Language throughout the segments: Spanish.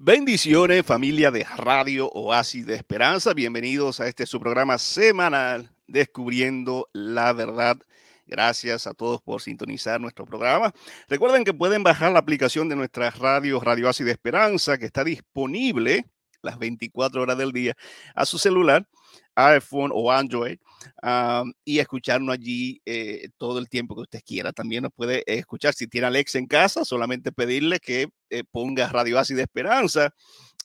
Bendiciones, familia de Radio Oasis de Esperanza. Bienvenidos a este su programa semanal Descubriendo la Verdad. Gracias a todos por sintonizar nuestro programa. Recuerden que pueden bajar la aplicación de nuestra radio Radio Oasis de Esperanza, que está disponible las 24 horas del día a su celular, iPhone o Android, y escucharnos allí eh, todo el tiempo que usted quiera. También nos puede escuchar si tiene Alexa en casa, solamente pedirle que eh, ponga Radio Ácido de Esperanza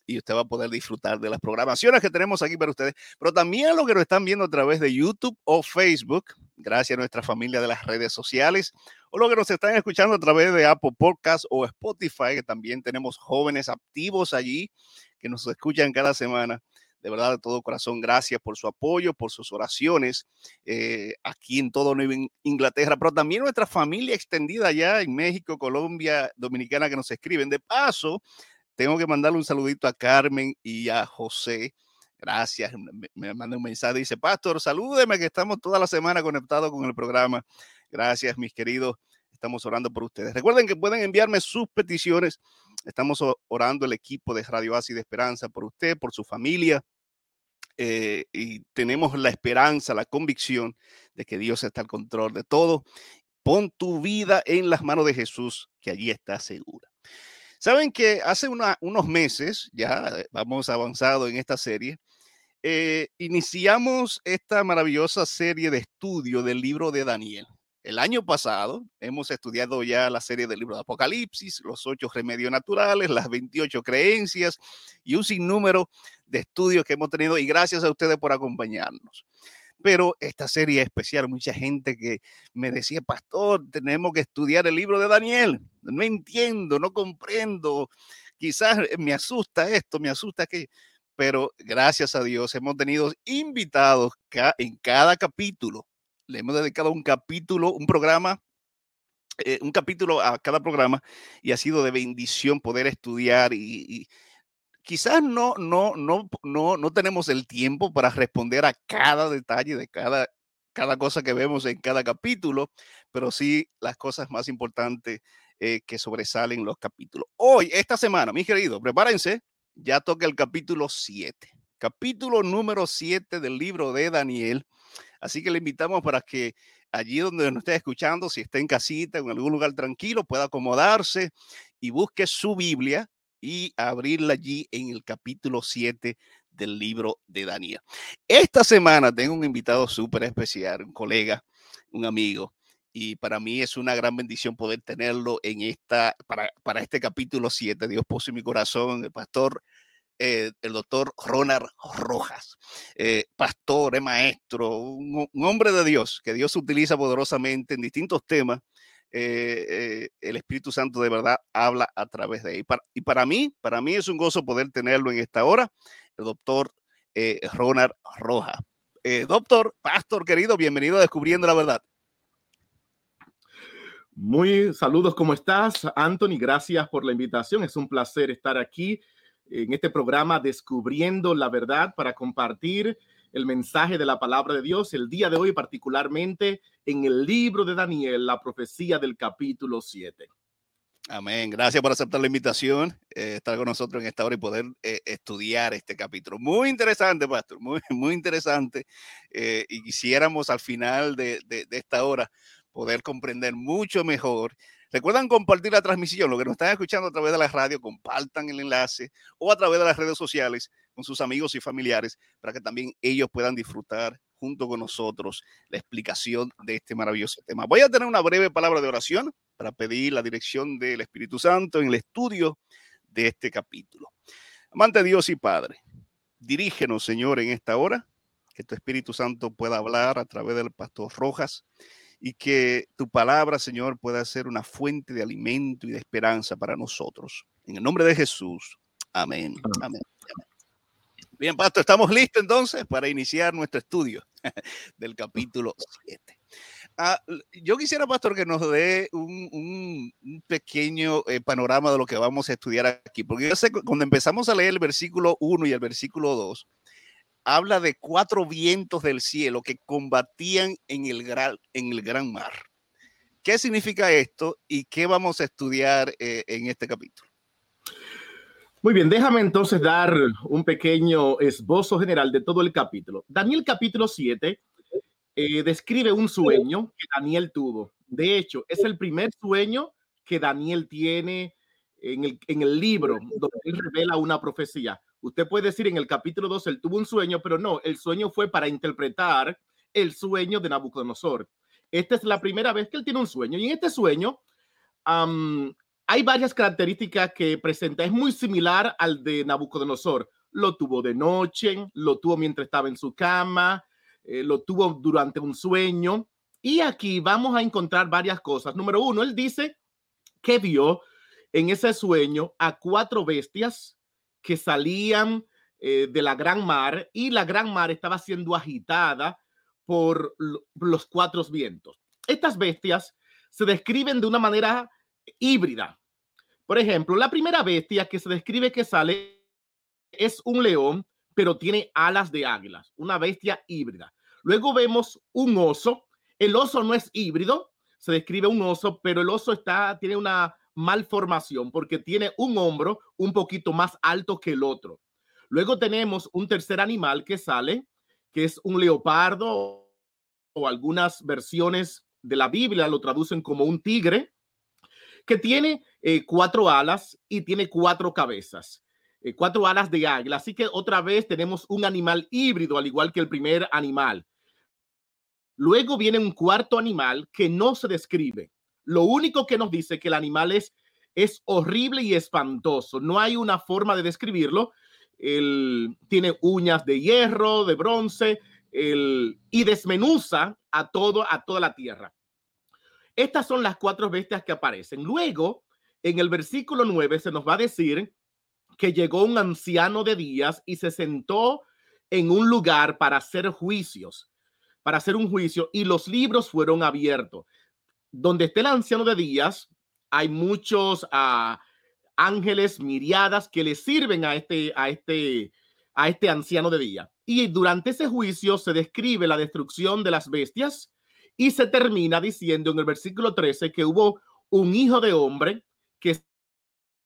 y usted va a poder disfrutar de las programaciones que tenemos aquí para ustedes, pero también lo que nos están viendo a través de YouTube o Facebook, gracias a nuestra familia de las redes sociales, o lo que nos están escuchando a través de Apple Podcast o Spotify, que también tenemos jóvenes activos allí que nos escuchan cada semana. De verdad, de todo corazón, gracias por su apoyo, por sus oraciones eh, aquí en todo Inglaterra, pero también nuestra familia extendida allá en México, Colombia, Dominicana que nos escriben. De paso, tengo que mandarle un saludito a Carmen y a José. Gracias. Me, me manda un mensaje. Dice, Pastor, salúdeme que estamos toda la semana conectados con el programa. Gracias, mis queridos. Estamos orando por ustedes. Recuerden que pueden enviarme sus peticiones Estamos orando el equipo de Radio Así de Esperanza por usted, por su familia. Eh, y tenemos la esperanza, la convicción de que Dios está al control de todo. Pon tu vida en las manos de Jesús, que allí está segura. Saben que hace unos meses, ya vamos avanzado en esta serie, eh, iniciamos esta maravillosa serie de estudio del libro de Daniel. El año pasado hemos estudiado ya la serie del libro de Apocalipsis, los ocho remedios naturales, las 28 creencias y un sinnúmero de estudios que hemos tenido y gracias a ustedes por acompañarnos. Pero esta serie es especial, mucha gente que me decía, pastor, tenemos que estudiar el libro de Daniel. No entiendo, no comprendo. Quizás me asusta esto, me asusta que pero gracias a Dios hemos tenido invitados en cada capítulo le hemos dedicado un capítulo, un programa, eh, un capítulo a cada programa y ha sido de bendición poder estudiar y, quizás no, no, no, no, no tenemos el tiempo para responder a cada detalle de cada, cada cosa que vemos en cada capítulo, pero sí las cosas más importantes eh, que sobresalen los capítulos. Hoy, esta semana, mis queridos, prepárense, ya toca el capítulo 7. Capítulo número 7 del libro de Daniel. Así que le invitamos para que allí donde nos esté escuchando, si está en casita, en algún lugar tranquilo, pueda acomodarse y busque su Biblia y abrirla allí en el capítulo 7 del libro de Daniel. Esta semana tengo un invitado súper especial, un colega, un amigo, y para mí es una gran bendición poder tenerlo en esta, para, para este capítulo 7. Dios puso en mi corazón el pastor eh, el doctor Ronald Rojas, eh, pastor, maestro, un, hombre de Dios, que Dios utiliza poderosamente en distintos temas. Eh, el Espíritu Santo de verdad habla a través de él. Y para, mí, para mí es un gozo poder tenerlo en esta hora, el doctor Ronald Rojas. doctor, pastor querido, bienvenido a Descubriendo la Verdad. Muy saludos, ¿cómo estás, Anthony? Gracias por la invitación. Es un placer estar aquí en este programa Descubriendo la Verdad para compartir el mensaje de la palabra de Dios el día de hoy, particularmente en el libro de Daniel, la profecía del capítulo 7. Amén. Gracias por aceptar la invitación, eh, estar con nosotros en esta hora y poder eh, estudiar este capítulo. Muy interesante, pastor, muy, muy interesante. Eh, y quisiéramos al final de, de, de esta hora poder comprender mucho mejor Recuerdan compartir la transmisión, lo que nos están escuchando a través de la radio, compartan el enlace o a través de las redes sociales con sus amigos y familiares para que también ellos puedan disfrutar junto con nosotros la explicación de este maravilloso tema. Voy a tener una breve palabra de oración para pedir la dirección del Espíritu Santo en el estudio de este capítulo. Amante Dios y Padre, dirígenos, Señor, en esta hora, que tu Espíritu Santo pueda hablar a través del pastor Rojas y que tu palabra, Señor, pueda ser una fuente de alimento y de esperanza para nosotros. En el nombre de Jesús. Amén. Amén. Bien, Pastor, estamos listos entonces para iniciar nuestro estudio del capítulo 7. Ah, yo quisiera, Pastor, que nos dé un, pequeño eh, panorama de lo que vamos a estudiar aquí, porque yo sé que cuando empezamos a leer el versículo 1 y el versículo 2, habla de cuatro vientos del cielo que combatían en el gran, mar. ¿Qué significa esto y qué vamos a estudiar eh, en este capítulo? Muy bien, déjame entonces dar un pequeño esbozo general de todo el capítulo. Daniel capítulo 7 eh, describe un sueño que Daniel tuvo. De hecho, es el primer sueño que Daniel tiene en el, en el libro donde él revela una profecía. Usted puede decir en el capítulo 2 él tuvo un sueño, pero no, el sueño fue para interpretar el sueño de Nabucodonosor. Esta es la primera vez que él tiene un sueño y en este sueño hay varias características que presenta. Es muy similar al de Nabucodonosor. Lo tuvo de noche, lo tuvo mientras estaba en su cama, eh, lo tuvo durante un sueño. Y aquí vamos a encontrar varias cosas. Número uno, él dice que vio en ese sueño a cuatro bestias que salían eh, de la gran mar y la gran mar estaba siendo agitada por los cuatro vientos. Estas bestias se describen de una manera híbrida. Por ejemplo, la primera bestia que se describe que sale es un león, pero tiene alas de águilas, una bestia híbrida. Luego vemos un oso. El oso no es híbrido, se describe un oso, pero el oso está, tiene una malformación porque tiene un hombro un poquito más alto que el otro. Luego tenemos un tercer animal que sale, que es un leopardo o algunas versiones de la Biblia lo traducen como un tigre que tiene eh, cuatro alas y tiene cuatro cabezas, eh, cuatro alas de águila. Así que otra vez tenemos un animal híbrido, al igual que el primer animal. Luego viene un cuarto animal que no se describe. Lo único que nos dice que el animal es, es horrible y espantoso. No hay una forma de describirlo. Él tiene uñas de hierro, de bronce, el, y desmenuza a, todo, a toda la tierra. Estas son las cuatro bestias que aparecen. Luego, en el versículo 9 se nos va a decir que llegó un anciano de días y se sentó en un lugar para hacer juicios, para hacer un juicio, y los libros fueron abiertos. Donde esté el anciano de días, hay muchos uh, ángeles, miriadas que le sirven a este, a este, a este anciano de día. Y durante ese juicio se describe la destrucción de las bestias y se termina diciendo en el versículo 13 que hubo un hijo de hombre que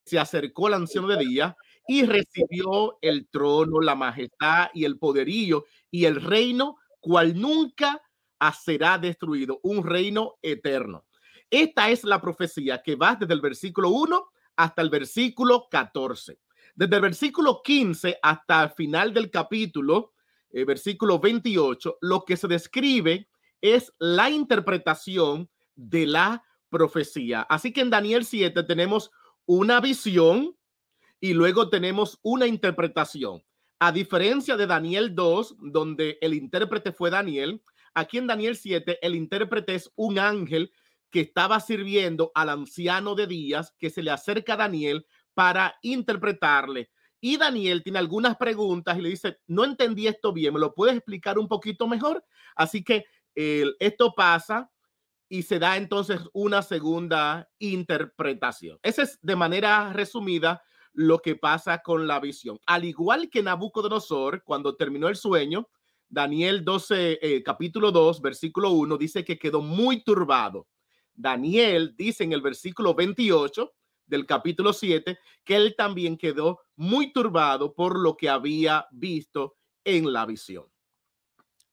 se acercó al anciano de día y recibió el trono, la majestad y el poderío y el reino cual nunca será destruido, un reino eterno. Esta es la profecía que va desde el versículo 1 hasta el versículo 14. Desde el versículo 15 hasta el final del capítulo, eh, versículo 28, lo que se describe es la interpretación de la profecía. Así que en Daniel 7 tenemos una visión y luego tenemos una interpretación. A diferencia de Daniel 2, donde el intérprete fue Daniel, aquí en Daniel 7 el intérprete es un ángel que estaba sirviendo al anciano de días que se le acerca a Daniel para interpretarle. Y Daniel tiene algunas preguntas y le dice, no entendí esto bien, ¿me lo puedes explicar un poquito mejor? Así que esto pasa y se da entonces una segunda interpretación. Esa es de manera resumida lo que pasa con la visión. Al igual que Nabucodonosor, cuando terminó el sueño, Daniel 12, eh, capítulo 2, versículo 1, dice que quedó muy turbado. Daniel dice en el versículo 28 del capítulo 7 que él también quedó muy turbado por lo que había visto en la visión.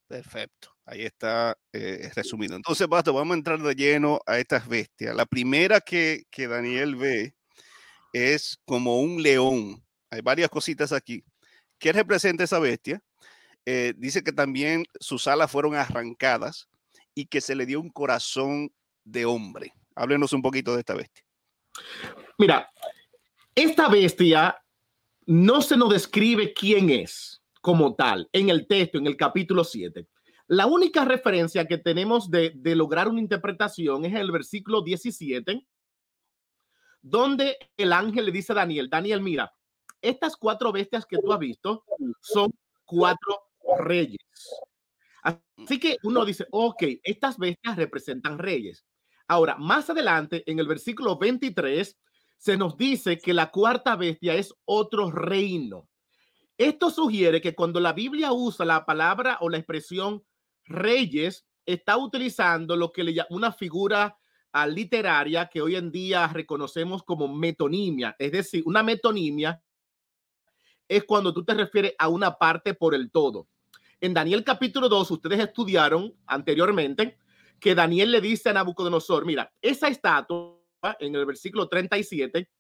Perfecto. Ahí está eh, resumido. Entonces, vamos a entrar de lleno a estas bestias. La primera que, que Daniel ve es como un león. Hay varias cositas aquí. ¿Qué representa esa bestia? Eh, dice que también sus alas fueron arrancadas y que se le dio un corazón de hombre. Háblenos un poquito de esta bestia. Mira, esta bestia no se nos describe quién es como tal en el texto, en el capítulo 7. La única referencia que tenemos de, lograr una interpretación es el versículo 17, donde el ángel le dice a Daniel, Daniel, mira, estas cuatro bestias que tú has visto son cuatro reyes. Así que uno dice, ok, estas bestias representan reyes. Ahora, más adelante, en el versículo 23, se nos dice que la cuarta bestia es otro reino. Esto sugiere que cuando la Biblia usa la palabra o la expresión Reyes está utilizando lo que le llama una figura ah, literaria que hoy en día reconocemos como metonimia, es decir, una metonimia es cuando tú te refieres a una parte por el todo. En Daniel capítulo 2, ustedes estudiaron anteriormente que Daniel le dice a Nabucodonosor, mira, esa estatua en el versículo 37,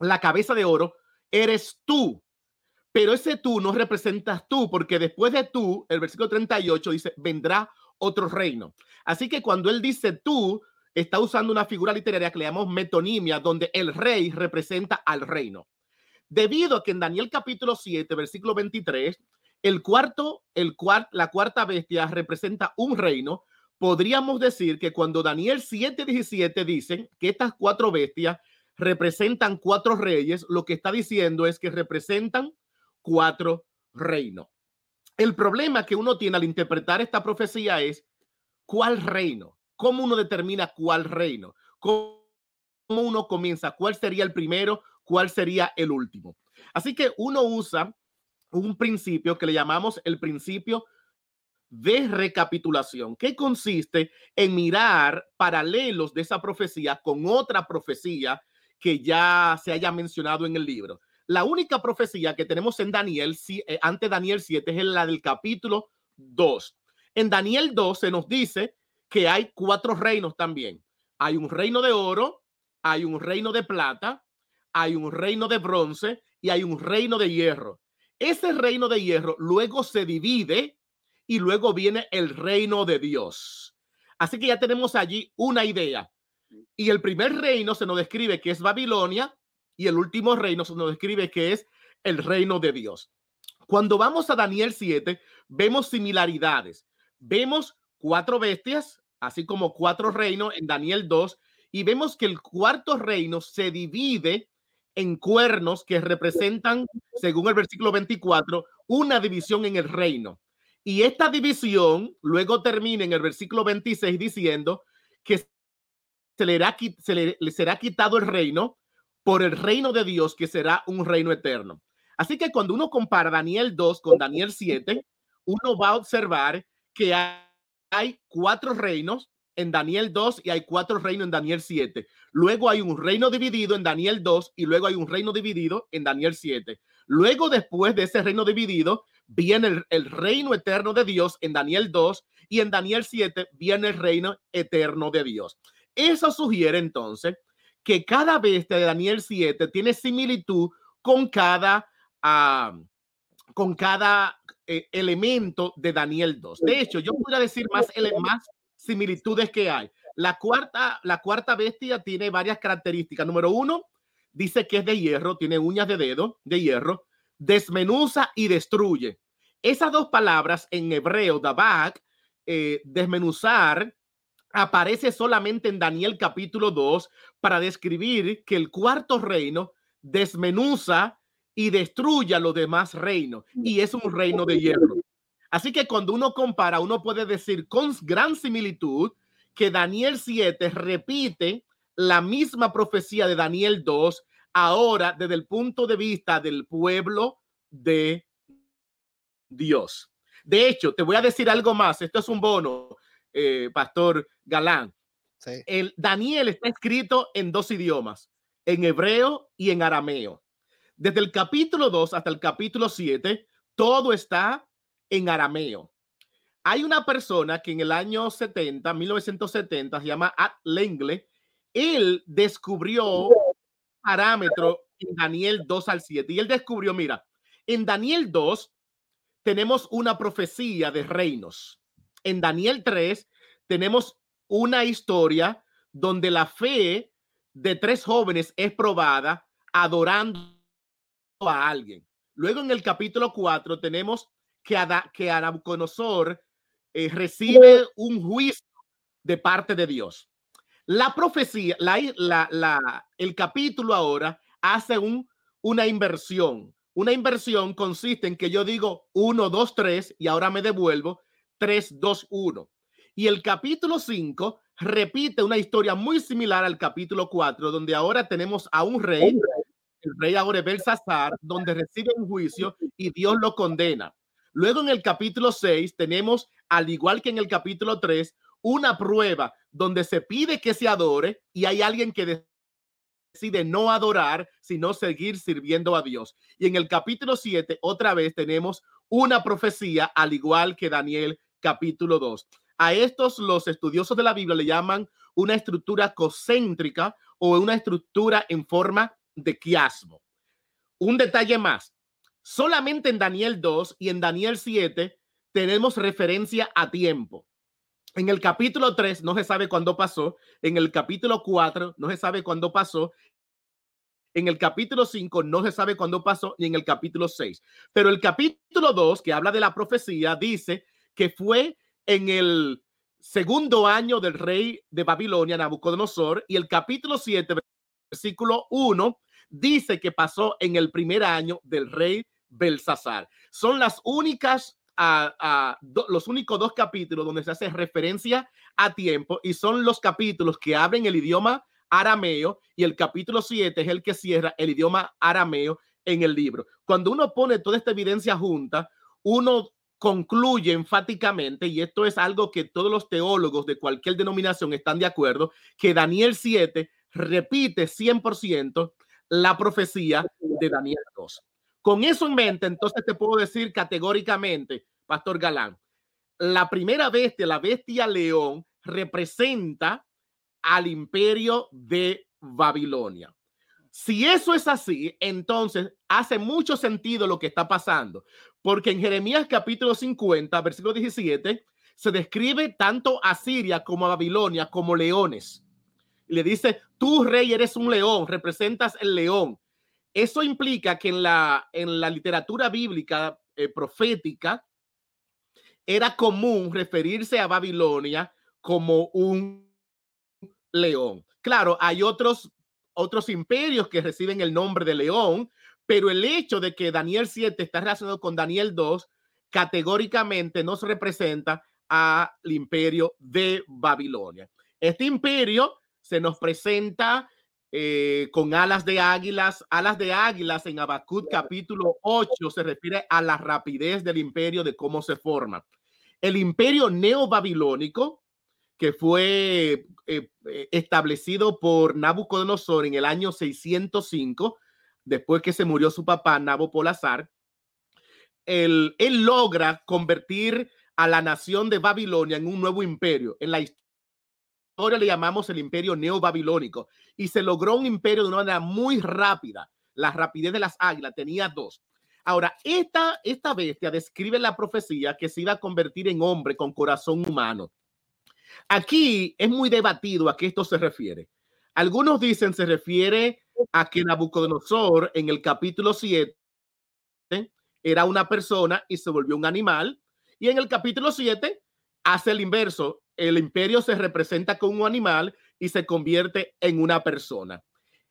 la cabeza de oro, eres tú. Pero ese tú no representas tú, porque después de tú, el versículo 38 dice, vendrá otro reino. Así que cuando él dice tú, está usando una figura literaria que le llamamos metonimia, donde el rey representa al reino. Debido a que en Daniel capítulo 7, versículo 23, el cuarto, el cuart, la cuarta bestia representa un reino, podríamos decir que cuando Daniel 7, 17 dicen que estas cuatro bestias representan cuatro reyes, lo que está diciendo es que representan cuatro reinos. El problema que uno tiene al interpretar esta profecía es cuál reino, cómo uno determina cuál reino, cómo uno comienza, cuál sería el primero, cuál sería el último. Así que uno usa un principio que le llamamos el principio de recapitulación, que consiste en mirar paralelos de esa profecía con otra profecía que ya se haya mencionado en el libro. La única profecía que tenemos en Daniel, eh, ante Daniel 7, es la del capítulo 2. En Daniel 2 se nos dice que hay cuatro reinos también. Hay un reino de oro, hay un reino de plata, hay un reino de bronce y hay un reino de hierro. Ese reino de hierro luego se divide y luego viene el reino de Dios. Así que ya tenemos allí una idea. Y el primer reino se nos describe que es Babilonia y el último reino se nos describe que es el reino de Dios. Cuando vamos a Daniel 7, vemos similaridades. Vemos cuatro bestias, así como cuatro reinos en Daniel 2, y vemos que el cuarto reino se divide en cuernos que representan, según el versículo 24, una división en el reino. Y esta división luego termina en el versículo 26 diciendo que se le, se le será quitado el reino por el reino de Dios, que será un reino eterno. Así que cuando uno compara Daniel 2 con Daniel 7, uno va a observar que hay cuatro reinos en Daniel 2 y hay cuatro reinos en Daniel 7. Luego hay un reino dividido en Daniel 2 y luego hay un reino dividido en Daniel 7. Luego, después de ese reino dividido, viene el, reino eterno de Dios en Daniel 2 y en Daniel 7 viene el reino eterno de Dios. Eso sugiere entonces que cada bestia de Daniel 7 tiene similitud con cada, uh, con cada eh, elemento de Daniel 2. De hecho, yo podría decir más similitudes que hay. La cuarta, la cuarta bestia tiene varias características. Número uno, dice que es de hierro, tiene uñas de dedo de hierro, desmenuza y destruye. Esas dos palabras en hebreo, dabak, eh, desmenuzar, aparece solamente en Daniel capítulo 2 para describir que el cuarto reino desmenuza y destruye a los demás reinos y es un reino de hierro. Así que cuando uno compara, uno puede decir con gran similitud que Daniel 7 repite la misma profecía de Daniel 2 ahora desde el punto de vista del pueblo de Dios. De hecho, te voy a decir algo más. Esto es un bono. Eh, Pastor Galán. El Daniel está escrito en dos idiomas, en hebreo y en arameo. Desde el capítulo 2 hasta el capítulo 7, todo está en arameo. Hay una persona que en el año 70, 1970, se llama At Lengle. Él descubrió parámetro en Daniel 2 al 7 y él descubrió, mira, en Daniel 2 tenemos una profecía de reinos en Daniel 3 tenemos una historia donde la fe de tres jóvenes es probada adorando a alguien. Luego en el capítulo 4 tenemos que, Ada, que Nabucodonosor eh, recibe un juicio de parte de Dios. La profecía, la, la, la, el capítulo ahora hace un, una inversión. Una inversión consiste en que yo digo 1, 2, 3 y ahora me devuelvo 3, 2, 1. Y el capítulo 5 repite una historia muy similar al capítulo 4, donde ahora tenemos a un rey, el rey ahora Belsasar, donde recibe un juicio y Dios lo condena. Luego en el capítulo 6 tenemos, al igual que en el capítulo 3, una prueba donde se pide que se adore y hay alguien que decide no adorar, sino seguir sirviendo a Dios. Y en el capítulo 7, otra vez tenemos una profecía, al igual que Daniel capítulo 2. A estos los estudiosos de la Biblia le llaman una estructura concéntrica o una estructura en forma de quiasmo. Un detalle más, solamente en Daniel 2 y en Daniel 7 tenemos referencia a tiempo. En el capítulo 3 no se sabe cuándo pasó, en el capítulo 4 no se sabe cuándo pasó, en el capítulo 5 no se sabe cuándo pasó y en el capítulo 6. Pero el capítulo 2, que habla de la profecía, dice que fue en el segundo año del rey de Babilonia, Nabucodonosor, y el capítulo 7, versículo 1, dice que pasó en el primer año del rey Belsasar. Son las únicas los únicos dos capítulos donde se hace referencia a tiempo y son los capítulos que abren el idioma arameo y el capítulo 7 es el que cierra el idioma arameo en el libro. Cuando uno pone toda esta evidencia junta, uno concluye enfáticamente, y esto es algo que todos los teólogos de cualquier denominación están de acuerdo, que Daniel 7 repite 100% la profecía de Daniel 2. Con eso en mente, entonces te puedo decir categóricamente, Pastor Galán, la primera bestia, la bestia león, representa al imperio de Babilonia. Si eso es así, entonces hace mucho sentido lo que está pasando, porque en Jeremías capítulo 50, versículo 17, se describe tanto a Siria como a Babilonia como leones. Le dice, tú rey eres un león, representas el león. Eso implica que en la, en la literatura bíblica eh, profética era común referirse a Babilonia como un león. Claro, hay otros, otros imperios que reciben el nombre de león, pero el hecho de que Daniel 7 está relacionado con Daniel 2 categóricamente nos representa al imperio de Babilonia. Este imperio se nos presenta eh, con alas de águilas. Alas de águilas en Habacuc capítulo 8 se refiere a la rapidez del imperio, de cómo se forma. El imperio neobabilónico, que fue eh, eh, establecido por Nabucodonosor en el año 605, después que se murió su papá Nabopolazar, él, él logra convertir a la nación de Babilonia en un nuevo imperio. En la historia Ahora le llamamos el imperio neobabilónico y se logró un imperio de una manera muy rápida. La rapidez de las águilas tenía dos. Ahora, esta, esta bestia describe la profecía que se iba a convertir en hombre con corazón humano. Aquí es muy debatido a qué esto se refiere. Algunos dicen se refiere a que Nabucodonosor en el capítulo 7 era una persona y se volvió un animal. Y en el capítulo 7 hace el inverso el imperio se representa con un animal y se convierte en una persona.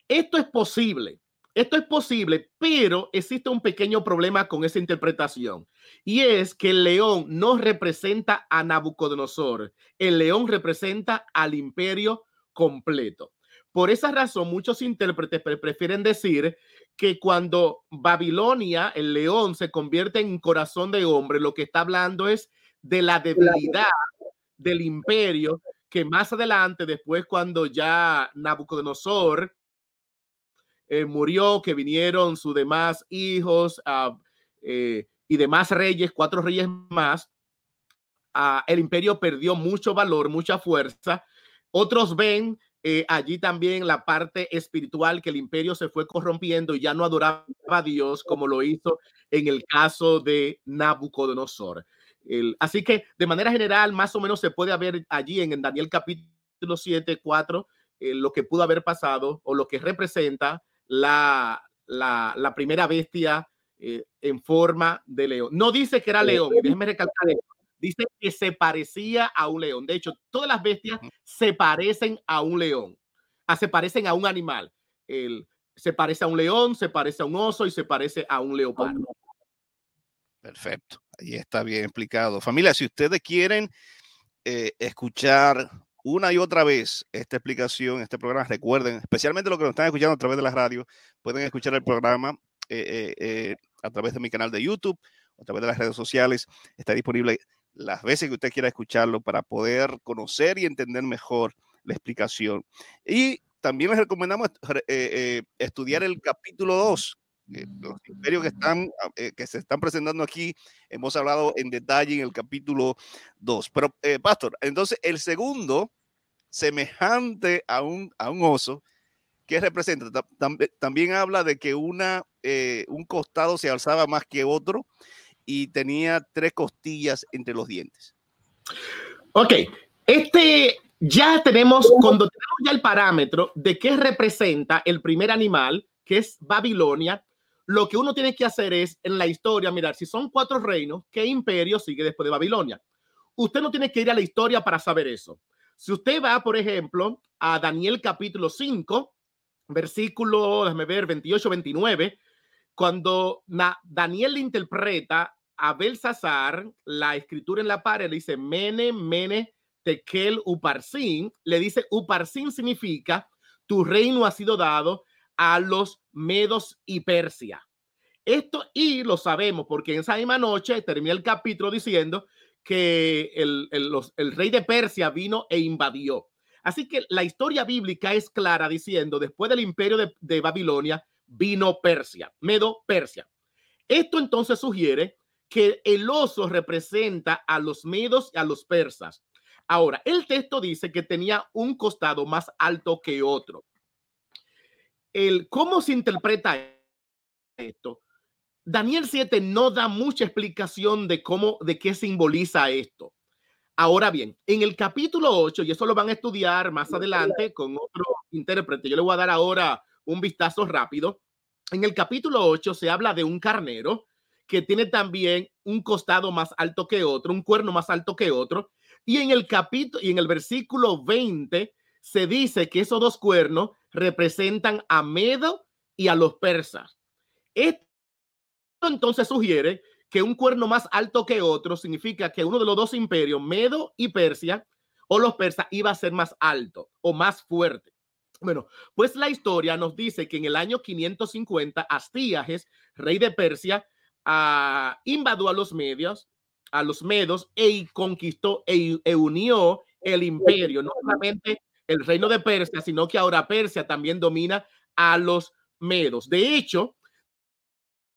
Esto es posible, esto es posible, pero existe un pequeño problema con esa interpretación y es que el león no representa a Nabucodonosor, el león representa al imperio completo. Por esa razón, muchos intérpretes prefieren decir que cuando Babilonia, el león, se convierte en corazón de hombre, lo que está hablando es de la debilidad del imperio que más adelante, después cuando ya Nabucodonosor eh, murió, que vinieron sus demás hijos ah, eh, y demás reyes, cuatro reyes más, ah, el imperio perdió mucho valor, mucha fuerza. Otros ven eh, allí también la parte espiritual, que el imperio se fue corrompiendo y ya no adoraba a Dios como lo hizo en el caso de Nabucodonosor así que de manera general, más o menos se puede ver allí en, Daniel capítulo 7, 4, eh, lo que pudo haber pasado o lo que representa la, la, primera bestia eh, en forma de león. No dice que era león, déjenme recalcar Dice que se parecía a un león. De hecho, todas las bestias se parecen a un león. Ah, se parecen a un animal. El, se parece a un león, se parece a un oso y se parece a un leopardo. Perfecto, ahí está bien explicado. Familia, si ustedes quieren eh, escuchar una y otra vez esta explicación, este programa, recuerden, especialmente los que nos están escuchando a través de la radio, pueden escuchar el programa eh, eh, a través de mi canal de YouTube a través de las redes sociales. Está disponible las veces que usted quiera escucharlo para poder conocer y entender mejor la explicación. Y también les recomendamos estudiar el capítulo 2 los imperios que, están, ah, que se están presentando aquí, hemos hablado en detalle en el capítulo 2. Pero, Pastor, entonces el segundo, semejante a un, a un oso, ¿qué representa? También habla de que una, un costado se alzaba más que otro y tenía tres costillas entre los dientes. Ok, este ya tenemos, cuando tenemos ya el parámetro de qué representa el primer animal, que es Babilonia, lo que uno tiene que hacer es en la historia mirar si son cuatro reinos, qué imperio sigue después de Babilonia. Usted no tiene que ir a la historia para saber eso. Si usted va, por ejemplo, a Daniel capítulo 5, versículo, déjame ver, 28, 29, cuando Daniel interpreta a Belsasar la escritura en la pared, le dice Mene, Mene, Tekel, Uparsin, le dice Uparsin significa tu reino ha sido dado a los medos y Persia. Esto y lo sabemos porque en esa misma noche termina el capítulo diciendo que el, el, rey de Persia vino e invadió. Así que la historia bíblica es clara diciendo, después del imperio de, de Babilonia, vino Persia, Medo Persia. Esto entonces sugiere que el oso representa a los medos y a los persas. Ahora, el texto dice que tenía un costado más alto que otro. El, ¿Cómo se interpreta esto? Daniel 7 no da mucha explicación de cómo, de qué simboliza esto. Ahora bien, en el capítulo 8, y eso lo van a estudiar más adelante con otro intérprete, yo le voy a dar ahora un vistazo rápido. En el capítulo 8 se habla de un carnero que tiene también un costado más alto que otro, un cuerno más alto que otro. Y en el capítulo y en el versículo 20 se dice que esos dos cuernos representan a Medo y a los persas. Esto entonces sugiere que un cuerno más alto que otro significa que uno de los dos imperios, Medo y Persia, o los persas, iba a ser más alto o más fuerte. Bueno, pues la historia nos dice que en el año 550, Astíages, rey de Persia, uh, invadió a los medios, a los medos, e conquistó e, e unió el imperio, no solamente el reino de Persia, sino que ahora Persia también domina a los medos. De hecho,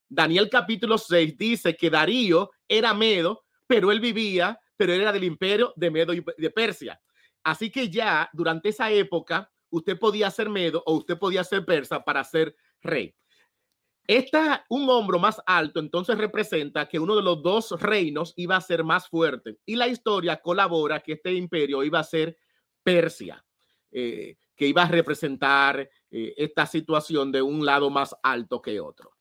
Daniel capítulo 6 dice que Darío era medo, pero él vivía, pero era del imperio de Medo y de Persia. Así que ya durante esa época, usted podía ser medo o usted podía ser persa para ser rey. Esta, un hombro más alto, entonces representa que uno de los dos reinos iba a ser más fuerte. Y la historia colabora que este imperio iba a ser Persia, eh, que iba a representar eh, esta situación de un lado más alto que otro.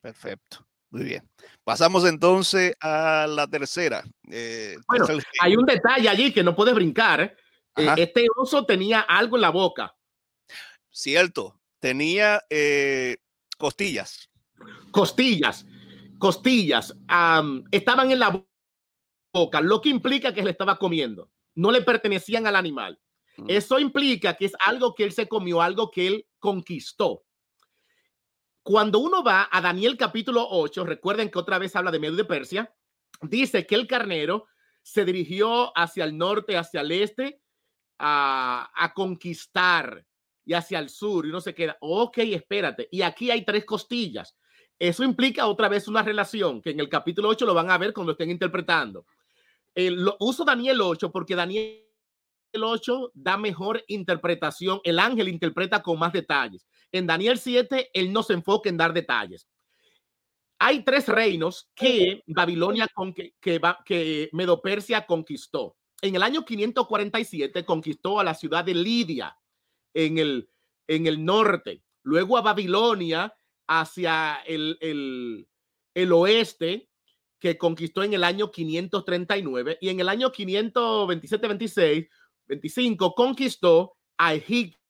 Perfecto. Muy bien. Pasamos entonces a la tercera. Eh, bueno, hay un detalle allí que no puede brincar. este oso tenía algo en la boca. Cierto. Tenía Costillas. Costillas. Costillas. estaban en la boca, lo que implica que le estaba comiendo. No le pertenecían al animal. Eso implica que es algo que él se comió, algo que él conquistó. Cuando uno va a Daniel capítulo 8, recuerden que otra vez habla de Medio de Persia, dice que el carnero se dirigió hacia el norte, hacia el este, a, a conquistar y hacia el sur y uno se queda, ok, espérate, y aquí hay tres costillas. Eso implica otra vez una relación que en el capítulo 8 lo van a ver cuando estén interpretando. El, uso Daniel 8 porque Daniel 8 da mejor interpretación. El ángel interpreta con más detalles. En Daniel 7, él no se enfoca en dar detalles. Hay tres reinos que Babilonia, con, que, que, que Medopersia conquistó. En el año 547 conquistó a la ciudad de Lidia en el, en el norte, luego a Babilonia hacia el, el, el oeste, que conquistó en el año 539 y en el año 527, 26, 25 conquistó a Egipto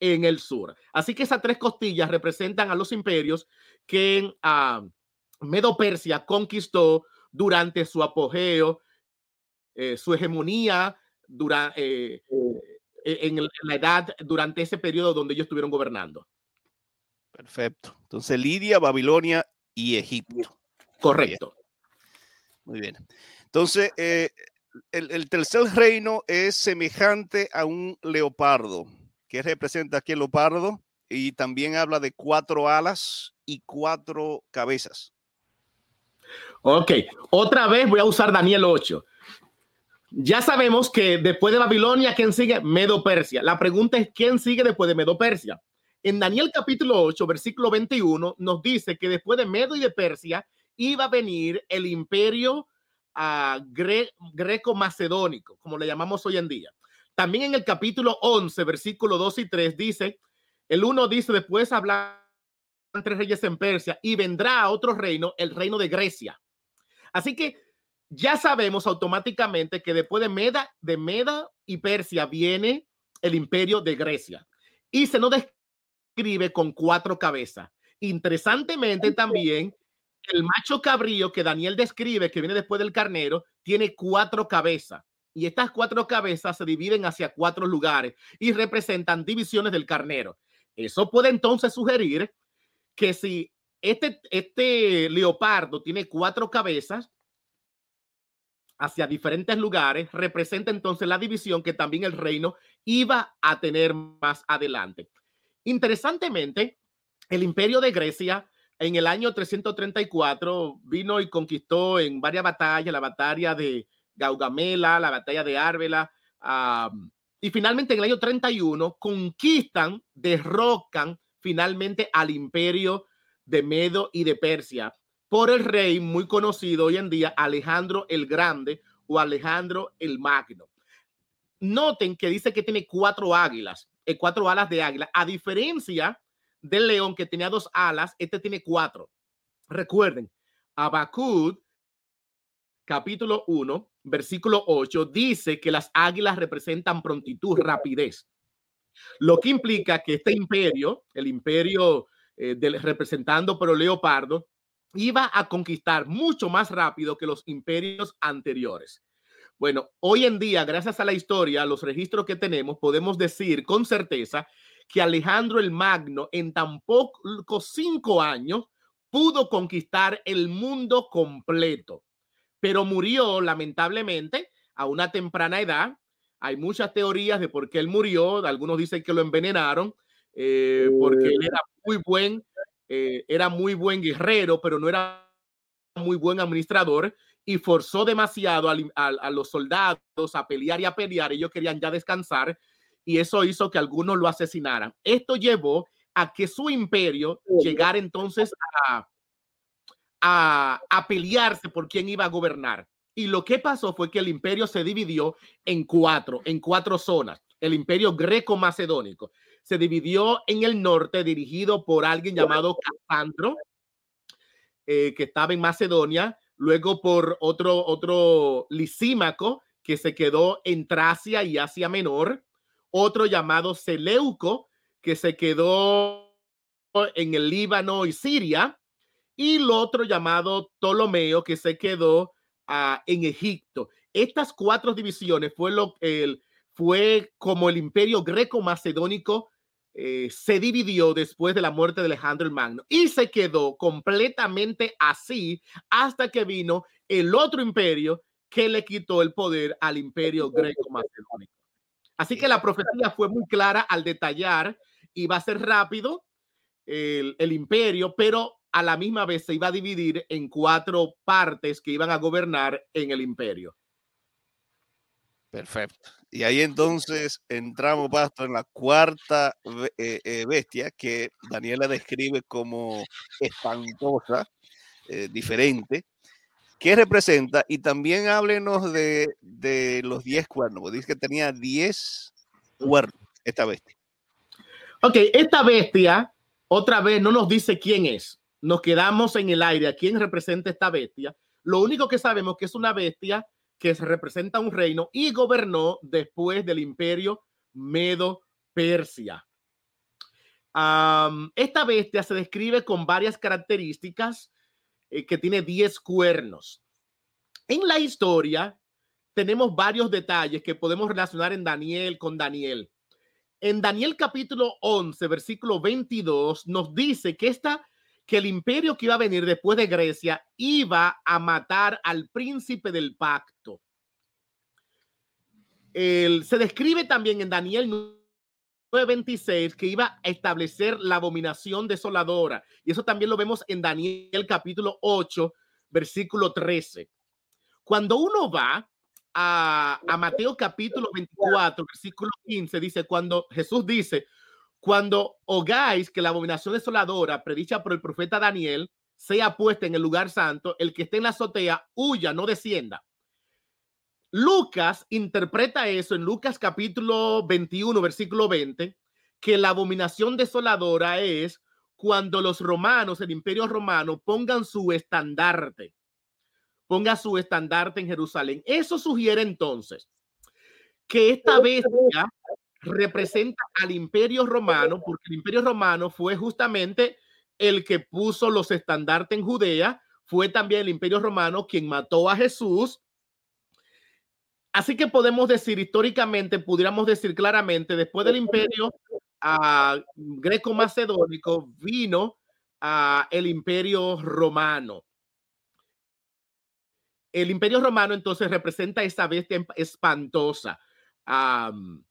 en el sur. Así que esas tres costillas representan a los imperios que uh, Medo Persia conquistó durante su apogeo, eh, su hegemonía, durante, eh, en, la edad durante ese periodo donde ellos estuvieron gobernando. Perfecto. Entonces, Lidia, Babilonia y Egipto. Correcto. Muy bien. Entonces, eh, el, tercer reino es semejante a un leopardo. ¿Qué representa aquí el leopardo? Y también habla de cuatro alas y cuatro cabezas. Ok, otra vez voy a usar Daniel 8. Ya sabemos que después de Babilonia, ¿quién sigue? Medo Persia. La pregunta es, ¿quién sigue después de Medo Persia? En Daniel capítulo 8, versículo 21, nos dice que después de Medo y de Persia iba a venir el imperio uh, greco-macedónico, como le llamamos hoy en día. También en el capítulo 11, versículo 2 y 3 dice, el uno dice, después hablar entre reyes en Persia y vendrá otro reino, el reino de Grecia. Así que ya sabemos automáticamente que después de Meda, de Meda y Persia viene el imperio de Grecia y se nos describe con cuatro cabezas. Interesantemente también, el macho cabrío que Daniel describe, que viene después del carnero, tiene cuatro cabezas. Y estas cuatro cabezas se dividen hacia cuatro lugares y representan divisiones del carnero. Eso puede entonces sugerir que si este, este leopardo tiene cuatro cabezas hacia diferentes lugares, representa entonces la división que también el reino iba a tener más adelante. Interesantemente, el imperio de Grecia en el año 334 vino y conquistó en varias batallas, la batalla de Gaugamela, la batalla de Árvela, y finalmente en el año 31 conquistan, derrocan finalmente al imperio de Medo y de Persia por el rey muy conocido hoy en día, Alejandro el Grande o Alejandro el Magno. Noten que dice que tiene cuatro águilas, eh, cuatro alas de águila, a diferencia del león que tenía dos alas, este tiene cuatro. Recuerden, Abacud, capítulo 1, versículo 8, dice que las águilas representan prontitud, rapidez. Lo que implica que este imperio, el imperio eh, del, representando por el leopardo, iba a conquistar mucho más rápido que los imperios anteriores. Bueno, hoy en día, gracias a la historia, los registros que tenemos, podemos decir con certeza que Alejandro el Magno en tan pocos cinco años pudo conquistar el mundo completo, pero murió lamentablemente a una temprana edad hay muchas teorías de por qué él murió. Algunos dicen que lo envenenaron eh, porque él era muy buen, eh, era muy buen guerrero, pero no era muy buen administrador y forzó demasiado a, los soldados a pelear y a pelear. Ellos querían ya descansar y eso hizo que algunos lo asesinaran. Esto llevó a que su imperio llegara entonces a, a, a pelearse por quién iba a gobernar. Y lo que pasó fue que el imperio se dividió en cuatro, en cuatro zonas. El imperio greco-macedónico se dividió en el norte, dirigido por alguien llamado Casandro, eh, que estaba en Macedonia, luego por otro, otro Lisímaco, que se quedó en Tracia y Asia Menor, otro llamado Seleuco, que se quedó en el Líbano y Siria, y el otro llamado Ptolomeo, que se quedó en Egipto. Estas cuatro divisiones fue, lo, el, fue como el imperio greco-macedónico eh, se dividió después de la muerte de Alejandro el Magno y se quedó completamente así hasta que vino el otro imperio que le quitó el poder al imperio greco-macedónico. Así que la profecía fue muy clara al detallar y va a ser rápido el, el imperio, pero a la misma vez se iba a dividir en cuatro partes que iban a gobernar en el imperio. Perfecto. Y ahí entonces entramos, Pasto, en la cuarta eh, eh, bestia que Daniela describe como espantosa, eh, diferente. ¿Qué representa? Y también háblenos de, de los diez cuernos. Dice que tenía diez cuernos esta bestia. Ok, esta bestia, otra vez, no nos dice quién es nos quedamos en el aire a quién representa esta bestia. Lo único que sabemos es que es una bestia que representa un reino y gobernó después del imperio Medo-Persia. esta bestia se describe con varias características eh, que tiene 10 cuernos. En la historia tenemos varios detalles que podemos relacionar en Daniel con Daniel. En Daniel capítulo 11, versículo 22, nos dice que esta que el imperio que iba a venir después de Grecia iba a matar al príncipe del pacto. se describe también en Daniel 26 que iba a establecer la abominación desoladora. Y eso también lo vemos en Daniel capítulo 8, versículo 13. Cuando uno va a, Mateo capítulo 24, versículo 15, dice, cuando Jesús dice, cuando ogáis que la abominación desoladora predicha por el profeta Daniel sea puesta en el lugar santo, el que esté en la azotea huya, no descienda. Lucas interpreta eso en Lucas capítulo 21, versículo 20, que la abominación desoladora es cuando los romanos, el imperio romano, pongan su estandarte, ponga su estandarte en Jerusalén. Eso sugiere entonces que esta bestia representa al imperio romano, porque el imperio romano fue justamente el que puso los estandartes en Judea, fue también el imperio romano quien mató a Jesús. Así que podemos decir históricamente, pudiéramos decir claramente, después del imperio uh, greco-macedónico vino a el imperio romano. El imperio romano entonces representa esa bestia espantosa. Um,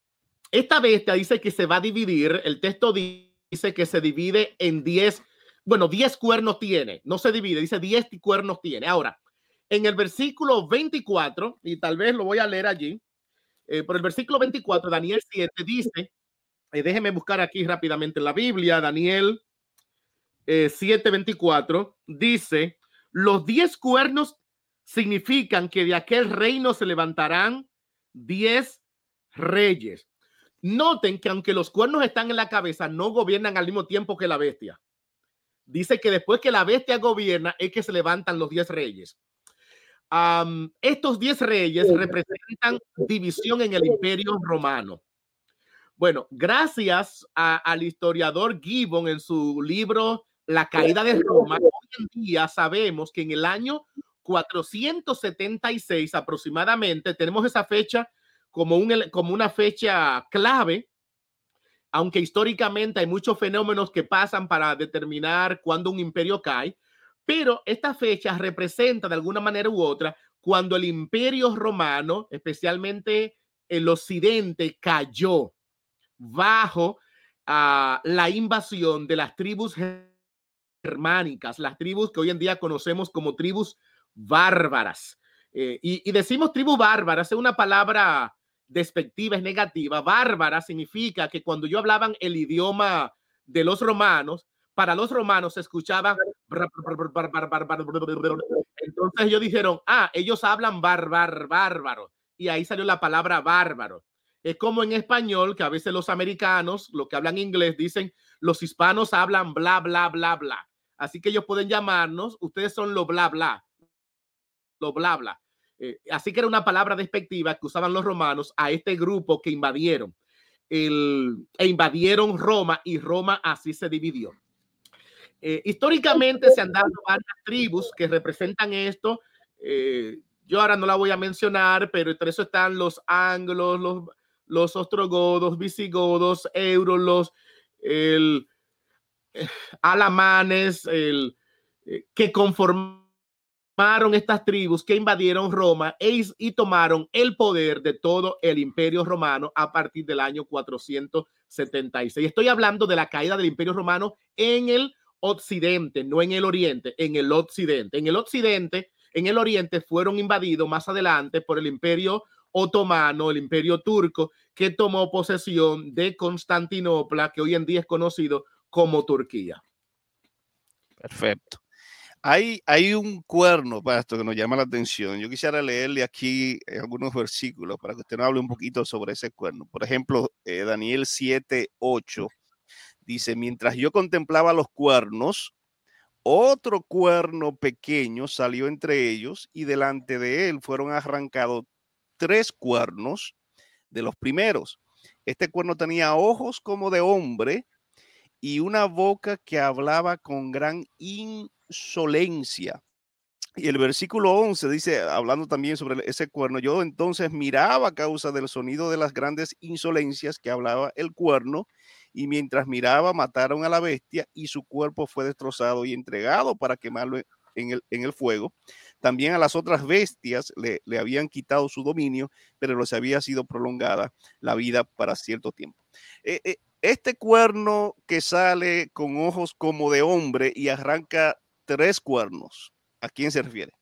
esta bestia dice que se va a dividir, el texto dice que se divide en 10 bueno, 10 cuernos tiene, no se divide, dice 10 cuernos tiene. Ahora, en el versículo 24, y tal vez lo voy a leer allí, eh, por el versículo 24, Daniel 7 dice, eh, déjeme buscar aquí rápidamente la Biblia, Daniel eh, 7:24, dice, los 10 cuernos significan que de aquel reino se levantarán 10 reyes. Noten que aunque los cuernos están en la cabeza, no gobiernan al mismo tiempo que la bestia dice que después que la bestia gobierna es que se levantan los diez reyes. Estos diez reyes representan división en el imperio romano. Bueno, gracias al historiador Gibbon en su libro La caída de Roma, hoy en día sabemos que en el año 476 aproximadamente tenemos esa fecha como, un, como una fecha clave aunque históricamente hay muchos fenómenos que pasan para determinar cuándo un imperio cae, pero esta fecha representa de alguna manera u otra cuando el imperio romano, especialmente el occidente, cayó bajo uh, la invasión de las tribus germánicas, las tribus que hoy en día conocemos como tribus bárbaras. Eh, y, y, decimos tribus bárbaras, es una palabra despectiva, es negativa. Bárbara significa que cuando yo hablaban el idioma de los romanos, para los romanos se escuchaba. Entonces ellos dijeron, ah, ellos hablan bárbaro, bárbaro. Y ahí salió la palabra bárbaro. Es como en español, que a veces los americanos, los que hablan inglés, dicen, los hispanos hablan bla, bla, bla, bla. Así que ellos pueden llamarnos, ustedes son lo bla, bla, lo bla, bla. Eh, así que era una palabra despectiva que usaban los romanos a este grupo que invadieron el, e invadieron Roma y Roma así se dividió. Eh, históricamente se han dado varias tribus que representan esto. Eh, yo ahora no la voy a mencionar, pero entre eso están los anglos, los, los ostrogodos, visigodos, euros, los el, alamanes, el, que conforman estas tribus que invadieron Roma e y tomaron el poder de todo el imperio romano a partir del año 476. Estoy hablando de la caída del imperio romano en el occidente, no en el oriente, en el occidente. En el occidente, en el oriente fueron invadidos más adelante por el imperio otomano, el imperio turco, que tomó posesión de Constantinopla, que hoy en día es conocido como Turquía. Perfecto. Hay, un cuerno, para esto que nos llama la atención. Yo quisiera leerle aquí eh, algunos versículos para que usted nos hable un poquito sobre ese cuerno. Por ejemplo, eh, Daniel 7, 8 dice, mientras yo contemplaba los cuernos, otro cuerno pequeño salió entre ellos y delante de él fueron arrancados tres cuernos de los primeros. Este cuerno tenía ojos como de hombre y una boca que hablaba con gran in insolencia. Y el versículo 11 dice, hablando también sobre ese cuerno, yo entonces miraba a causa del sonido de las grandes insolencias que hablaba el cuerno, y mientras miraba mataron a la bestia y su cuerpo fue destrozado y entregado para quemarlo en el, en el fuego. También a las otras bestias le, le habían quitado su dominio, pero les había sido prolongada la vida para cierto tiempo. Eh, eh, este cuerno que sale con ojos como de hombre y arranca tres cuernos, ¿a quién se refiere?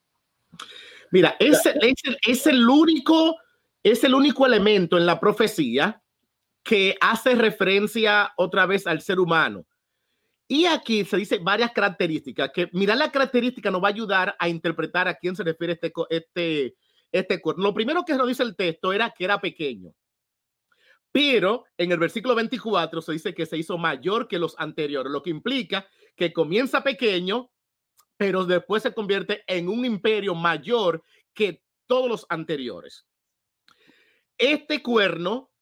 Mira, es, es, es el único, es el único elemento en la profecía que hace referencia otra vez al ser humano. Y aquí se dice varias características, que mirar la característica nos va a ayudar a interpretar a quién se refiere este, este, este cuerno. Lo primero que nos dice el texto era que era pequeño. Pero en el versículo 24 se dice que se hizo mayor que los anteriores, lo que implica que comienza pequeño, pero después se convierte en un imperio mayor que todos los anteriores. Este cuerno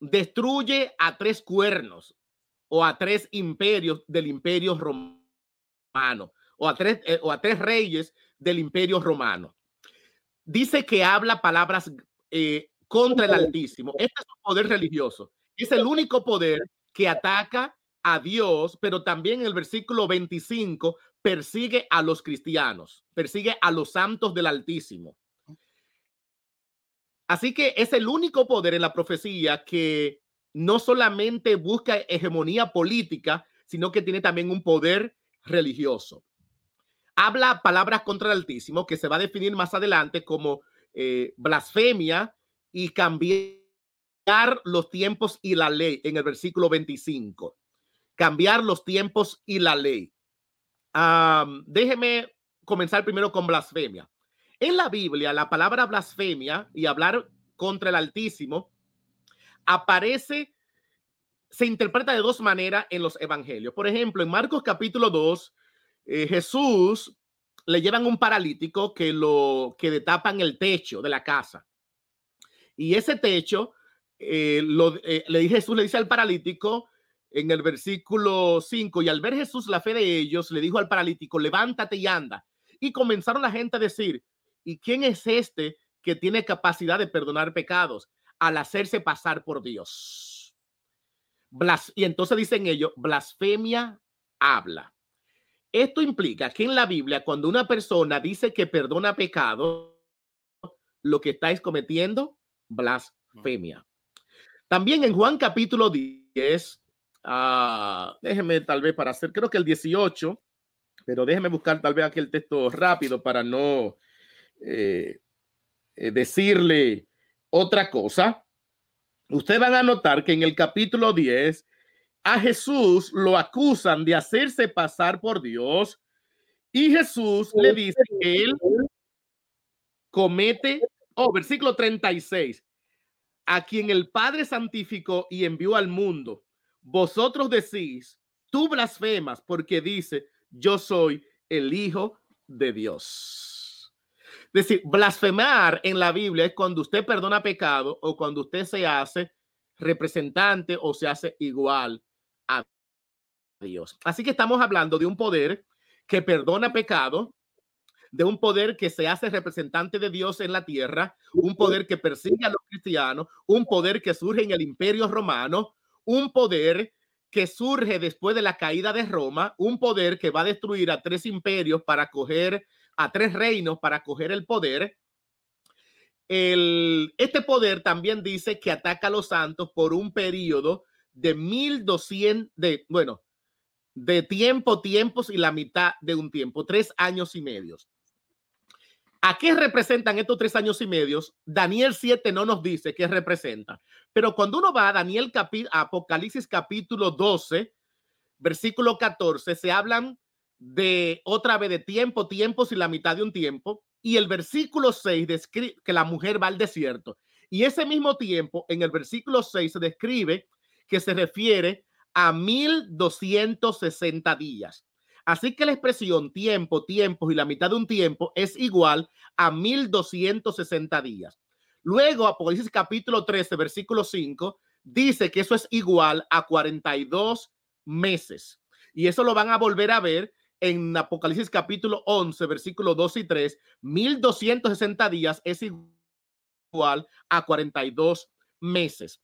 destruye a tres cuernos o a tres imperios del imperio romano o a tres, eh, o a tres reyes del imperio romano. Dice que habla palabras eh, contra el Altísimo. Este es un poder religioso. Es el único poder que ataca a Dios, pero también en el versículo 25 persigue a los cristianos, persigue a los santos del Altísimo. Así que es el único poder en la profecía que no solamente busca hegemonía política, sino que tiene también un poder religioso. Habla palabras contra el Altísimo, que se va a definir más adelante como eh, blasfemia y cambiar los tiempos y la ley en el versículo 25. Cambiar los tiempos y la ley. déjeme comenzar primero con blasfemia. En la Biblia, la palabra blasfemia y hablar contra el Altísimo aparece, se interpreta de dos maneras en los evangelios. Por ejemplo, en Marcos capítulo 2, eh, Jesús le llevan un paralítico que lo que detapan el techo de la casa. Y ese techo, eh, lo, eh, Jesús, le dice al paralítico en el versículo 5, y al ver Jesús la fe de ellos, le dijo al paralítico, levántate y anda. Y comenzaron la gente a decir, ¿Y quién es este que tiene capacidad de perdonar pecados al hacerse pasar por Dios? Blas y entonces dicen ellos, blasfemia habla. Esto implica que en la Biblia, cuando una persona dice que perdona pecado, lo que estáis cometiendo, blasfemia. También en Juan capítulo 10, ah, déjeme tal vez para hacer, creo que el 18, pero déjeme buscar tal vez aquí el texto rápido para no eh, eh, decirle otra cosa, ustedes van a notar que en el capítulo 10 a Jesús lo acusan de hacerse pasar por Dios y Jesús le dice que él comete, oh, versículo 36, a quien el Padre santificó y envió al mundo. Vosotros decís, tú blasfemas porque dice, yo soy el Hijo de Dios decir, blasfemar en la Biblia es cuando usted perdona pecado o cuando usted se hace representante o se hace igual a Dios. Así que estamos hablando de un poder que perdona pecado, de un poder que se hace representante de Dios en la tierra, un poder que persigue a los cristianos, un poder que surge en el imperio romano, un poder que surge después de la caída de Roma, un poder que va a destruir a tres imperios para coger a tres reinos para coger el poder. El, este poder también dice que ataca a los santos por un periodo de 1200, de, bueno, de tiempo, tiempos y la mitad de un tiempo, tres años y medios. ¿A qué representan estos tres años y medios? Daniel 7 no nos dice qué representa. Pero cuando uno va a Daniel Apocalipsis capítulo 12, versículo 14, se hablan de otra vez de tiempo, tiempos y la mitad de un tiempo. Y el versículo 6 describe que la mujer va al desierto. Y ese mismo tiempo, en el versículo 6 se describe que se refiere a 1260 días. Así que la expresión tiempo, tiempos y la mitad de un tiempo es igual a 1260 días. Luego, Apocalipsis capítulo 13, versículo 5, dice que eso es igual a 42 meses. Y eso lo van a volver a ver en Apocalipsis capítulo 11, versículo 2 y 3, 1260 días es igual a 42 meses.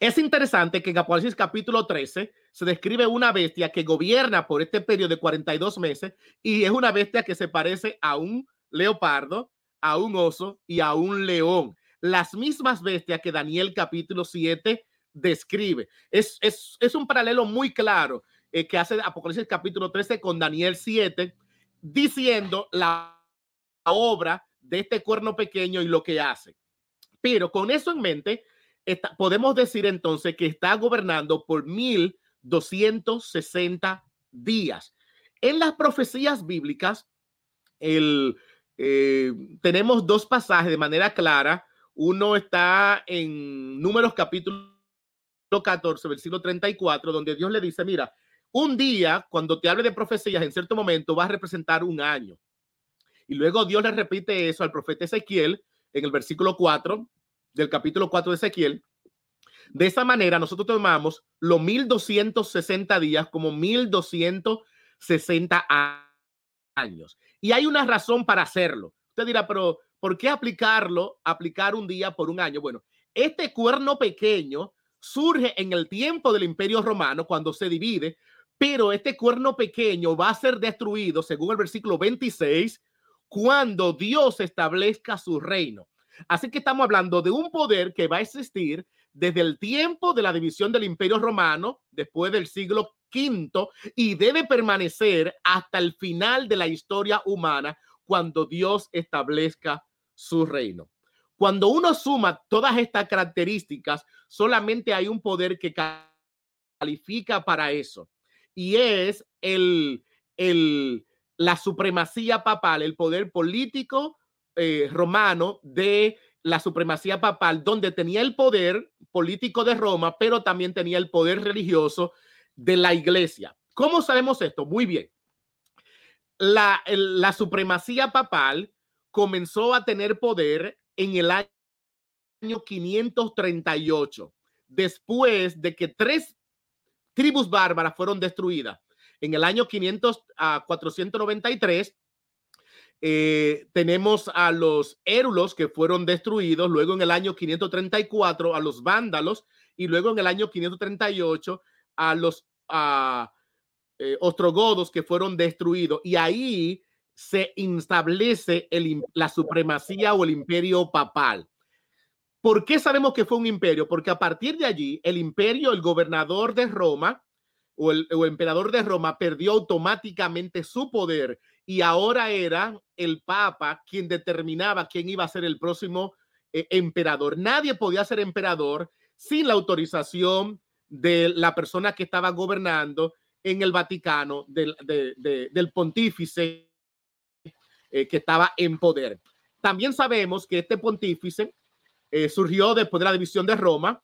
Es interesante que en Apocalipsis capítulo 13 se describe una bestia que gobierna por este periodo de 42 meses y es una bestia que se parece a un leopardo, a un oso y a un león. Las mismas bestias que Daniel capítulo 7 describe. Es, es, es un paralelo muy claro eh, que hace Apocalipsis capítulo 13 con Daniel 7, diciendo la obra de este cuerno pequeño y lo que hace. Pero con eso en mente, podemos decir entonces que está gobernando por 1260 días. En las profecías bíblicas, eh, tenemos dos pasajes de manera clara. Uno está en Números capítulo 14, versículo 34, donde Dios le dice, mira, un día, cuando te hable de profecías, en cierto momento va a representar un año. Y luego Dios le repite eso al profeta Ezequiel en el versículo 4 del capítulo 4 de Ezequiel. De esa manera, nosotros tomamos los 1260 días como 1260 años. Y hay una razón para hacerlo. Usted dirá, pero ¿por qué aplicarlo, aplicar un día por un año? Bueno, este cuerno pequeño surge en el tiempo del Imperio Romano cuando se divide, pero este cuerno pequeño va a ser destruido, según el versículo 26, cuando Dios establezca su reino. Así que estamos hablando de un poder que va a existir desde el tiempo de la división del Imperio Romano, después del siglo V, y debe permanecer hasta el final de la historia humana cuando Dios establezca su reino. Cuando uno suma todas estas características, solamente hay un poder que califica para eso, y es el, el, la supremacía papal, el poder político eh, romano de la supremacía papal, donde tenía el poder político de Roma, pero también tenía el poder religioso de la iglesia. ¿Cómo sabemos esto? Muy bien. La, la supremacía papal comenzó a tener poder en el año 538, después de que tres tribus bárbaras fueron destruidas. En el año 500 a 493 eh, tenemos a los érulos que fueron destruidos, luego en el año 534 a los vándalos y luego en el año 538 a los eh, ostrogodos que fueron destruidos. Y ahí se establece la supremacía o el imperio papal. ¿Por qué sabemos que fue un imperio? Porque a partir de allí, el imperio, el gobernador de Roma o el, emperador de Roma perdió automáticamente su poder y ahora era el Papa quien determinaba quién iba a ser el próximo eh, emperador. Nadie podía ser emperador sin la autorización de la persona que estaba gobernando en el Vaticano, del, del pontífice eh, que estaba en poder. También sabemos que este pontífice eh, surgió después de la división de Roma.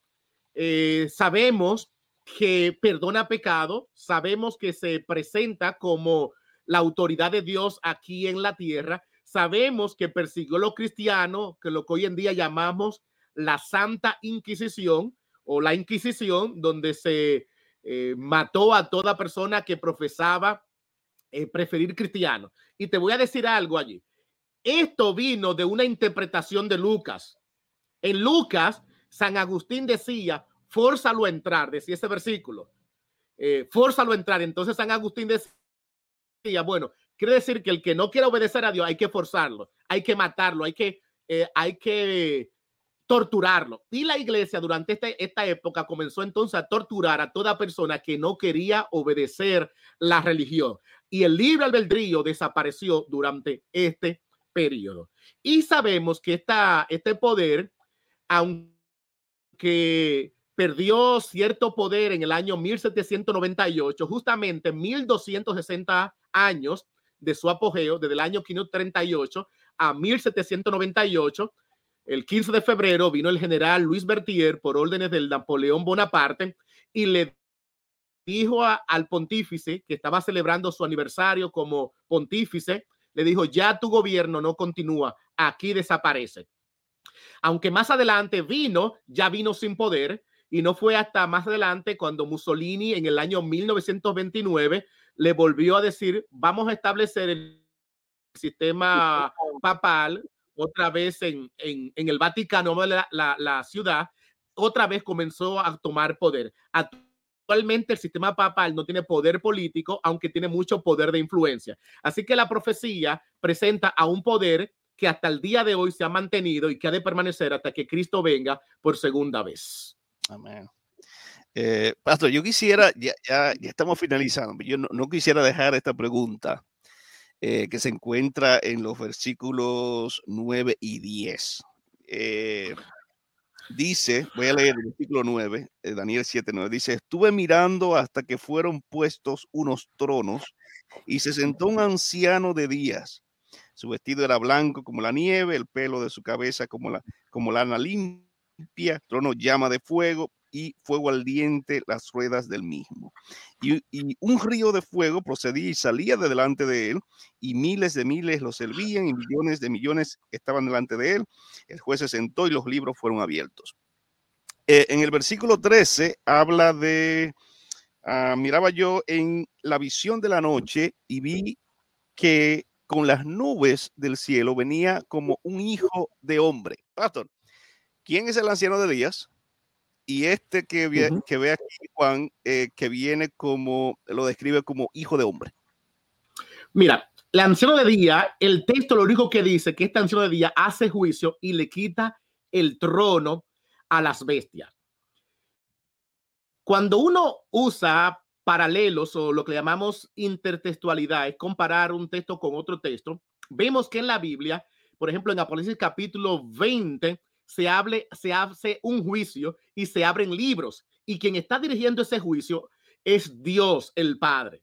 sabemos que perdona pecado, sabemos que se presenta como la autoridad de Dios aquí en la tierra. Sabemos que persiguió a los cristianos, que lo que hoy en día llamamos la Santa Inquisición o la Inquisición, donde se eh, mató a toda persona que profesaba eh, preferir cristiano. Y te voy a decir algo allí. Esto vino de una interpretación de Lucas. En Lucas, San Agustín decía, fórzalo a entrar, decía ese versículo. Eh, fórzalo a entrar. Entonces San Agustín decía, bueno, quiere decir que el que no quiera obedecer a Dios hay que forzarlo, hay que matarlo, hay que, eh, hay que torturarlo. Y la iglesia durante este, esta época comenzó entonces a torturar a toda persona que no quería obedecer la religión. Y el libre albedrío desapareció durante este periodo. Y sabemos que esta, este poder, aunque perdió cierto poder en el año 1798, justamente 1260 años de su apogeo, desde el año 538 a 1798. El 15 de febrero vino el general Luis Bertier por órdenes del Napoleón Bonaparte y le dijo al pontífice que estaba celebrando su aniversario como pontífice, le dijo, ya tu gobierno no continúa, aquí desaparece. Aunque más adelante vino, ya vino sin poder y no fue hasta más adelante cuando Mussolini en el año 1929 le volvió a decir, vamos a establecer el sistema papal otra vez en, el Vaticano, la, la, ciudad, otra vez comenzó a tomar poder. Actualmente el sistema papal no tiene poder político, aunque tiene mucho poder de influencia. Así que la profecía presenta a un poder que hasta el día de hoy se ha mantenido y que ha de permanecer hasta que Cristo venga por segunda vez. Amén. Eh, Pastor, yo quisiera, ya, ya, estamos finalizando, yo no, quisiera dejar esta pregunta eh, que se encuentra en los versículos 9 y 10. Eh, dice, voy a leer el versículo 9, Daniel 7, 9, dice, estuve mirando hasta que fueron puestos unos tronos y se sentó un anciano de días. Su vestido era blanco como la nieve, el pelo de su cabeza como la, como lana limpia, trono llama de fuego y fuego ardiente las ruedas del mismo. Y, un río de fuego procedía y salía de delante de él, y miles de miles lo servían, y millones de millones estaban delante de él. El juez se sentó y los libros fueron abiertos. Eh, en el versículo 13 habla de, ah, miraba yo en la visión de la noche y vi que con las nubes del cielo venía como un hijo de hombre. Pastor, ¿quién es el anciano de días? Y este que, ve, que ve aquí, Juan, eh, que viene como, lo describe como hijo de hombre. Mira, el anciano de día, el texto lo único que dice que este anciano de día hace juicio y le quita el trono a las bestias. Cuando uno usa paralelos o lo que llamamos intertextualidad, es comparar un texto con otro texto, vemos que en la Biblia, por ejemplo, en Apocalipsis capítulo 20, se, hable, se hace un juicio y se abren libros. Y quien está dirigiendo ese juicio es Dios, el Padre.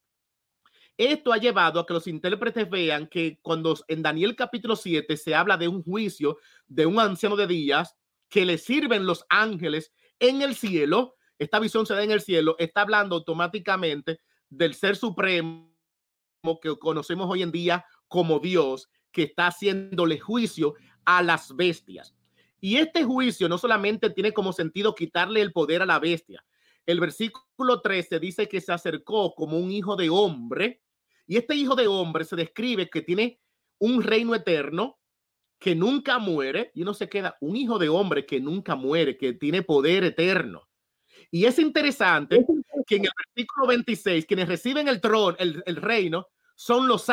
Esto ha llevado a que los intérpretes vean que cuando en Daniel capítulo 7 se habla de un juicio de un anciano de días que le sirven los ángeles en el cielo, esta visión se da en el cielo, está hablando automáticamente del ser supremo que conocemos hoy en día como Dios, que está haciéndole juicio a las bestias. Y este juicio no solamente tiene como sentido quitarle el poder a la bestia. El versículo 13 dice que se acercó como un hijo de hombre y este hijo de hombre se describe que tiene un reino eterno que nunca muere y uno se queda un hijo de hombre que nunca muere, que tiene poder eterno. Y es interesante que en el versículo 26, quienes reciben el trono, el, el reino, son los